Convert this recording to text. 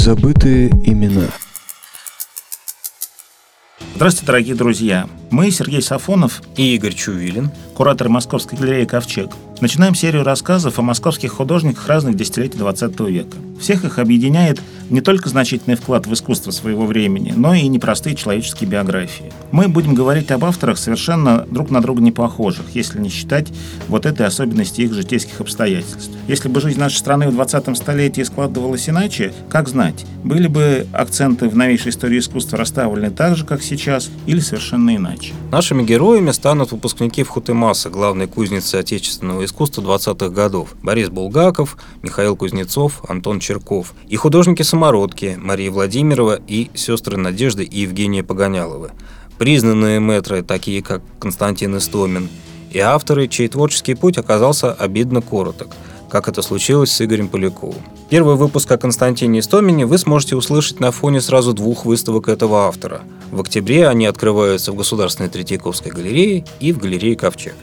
Забытые имена. Здравствуйте, дорогие друзья. Мы, Сергей Сафонов и Игорь Чувилин, куратор Московской галереи «Ковчег», начинаем серию рассказов о московских художниках разных десятилетий XX века. Всех их объединяет не только значительный вклад в искусство своего времени, но и непростые человеческие биографии. Мы будем говорить об авторах совершенно друг на друга не похожих, если не считать вот этой особенности их житейских обстоятельств. Если бы жизнь нашей страны в 20 столетии складывалась иначе, как знать, были бы акценты в новейшей истории искусства расставлены так же, как сейчас, или совершенно иначе. Нашими героями станут выпускники Вхутымаса, главной кузницы отечественного искусства 20-х годов, Борис Булгаков, Михаил Кузнецов, Антон Черков и художники-самородки Мария Владимирова и сестры Надежды и Евгения Погоняловы. Признанные метры, такие как Константин Истомин, и авторы, чей творческий путь оказался обидно короток, как это случилось с Игорем Поляковым. Первый выпуск о Константине Истомине вы сможете услышать на фоне сразу двух выставок этого автора. В октябре они открываются в Государственной Третьяковской галерее и в галерее «Ковчег».